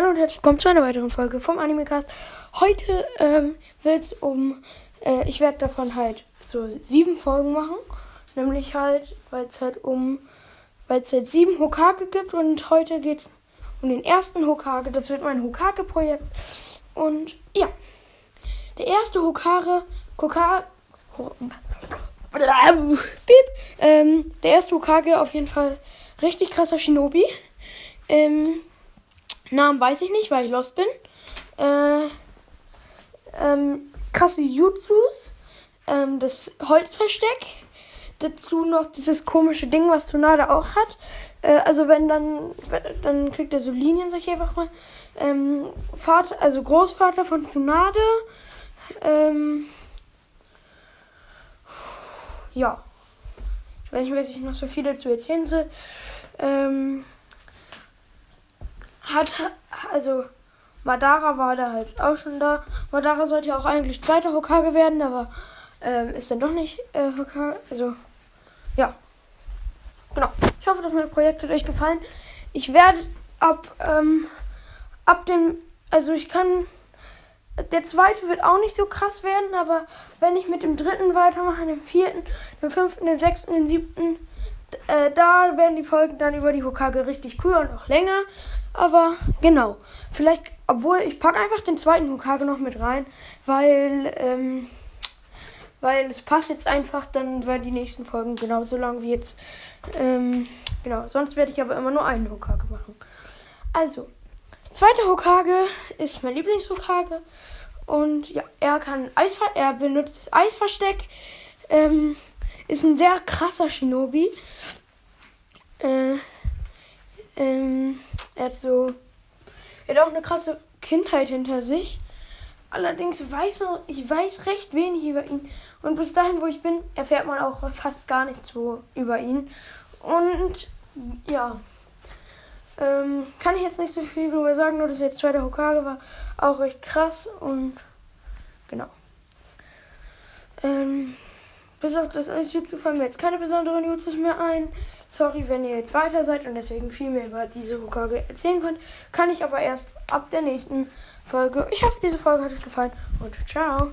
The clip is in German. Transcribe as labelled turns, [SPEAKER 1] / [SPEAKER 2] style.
[SPEAKER 1] Hallo und herzlich willkommen zu einer weiteren Folge vom Animecast. Heute ähm, wird es um, äh, ich werde davon halt so sieben Folgen machen. Nämlich halt, weil es halt um, weil es halt sieben Hokage gibt und heute geht es um den ersten Hokage. Das wird mein Hokage-Projekt. Und ja, der erste Hokage, Hokage, Piep, ähm, der erste Hokage auf jeden Fall richtig krasser Shinobi. Ähm, Namen weiß ich nicht, weil ich lost bin. Äh, ähm, krasse Jutsus. Ähm, das Holzversteck. Dazu noch dieses komische Ding, was Tsunade auch hat. Äh, also wenn dann, dann kriegt er so Linien, sag ich einfach mal. Ähm, Vater, also Großvater von Tsunade. Ähm, ja. Ich weiß nicht, was ich noch so viel dazu erzählen soll. Ähm, hat, also Madara war da halt auch schon da. Madara sollte ja auch eigentlich zweiter Hokage werden, aber ähm, ist dann doch nicht äh, Hokage. Also, ja. Genau. Ich hoffe, dass meine Projekte euch gefallen. Ich werde ab, ähm, ab dem, also ich kann, der zweite wird auch nicht so krass werden, aber wenn ich mit dem dritten weitermache, dem vierten, dem fünften, dem sechsten, dem siebten, äh, da werden die Folgen dann über die Hokage richtig cool und auch länger. Aber genau. Vielleicht, obwohl ich packe einfach den zweiten Hokage noch mit rein, weil, ähm, weil es passt jetzt einfach, dann werden die nächsten Folgen genauso lang wie jetzt. Ähm, genau. Sonst werde ich aber immer nur einen Hokage machen. Also, zweiter Hokage ist mein Lieblingshokage. Und ja, er kann Eisver er benutzt das Eisversteck. Ähm, ist ein sehr krasser Shinobi. Äh, ähm, er hat so. Er hat auch eine krasse Kindheit hinter sich. Allerdings weiß man, ich weiß recht wenig über ihn. Und bis dahin, wo ich bin, erfährt man auch fast gar nichts so über ihn. Und ja. Ähm, kann ich jetzt nicht so viel darüber sagen, nur dass er jetzt zweiter Hokage war. Auch recht krass und genau. Ähm, bis auf das Jutsu fallen mir jetzt keine besonderen Jutsus mehr ein. Sorry, wenn ihr jetzt weiter seid und deswegen viel mehr über diese Hokage erzählen könnt. Kann ich aber erst ab der nächsten Folge. Ich hoffe, diese Folge hat euch gefallen und ciao.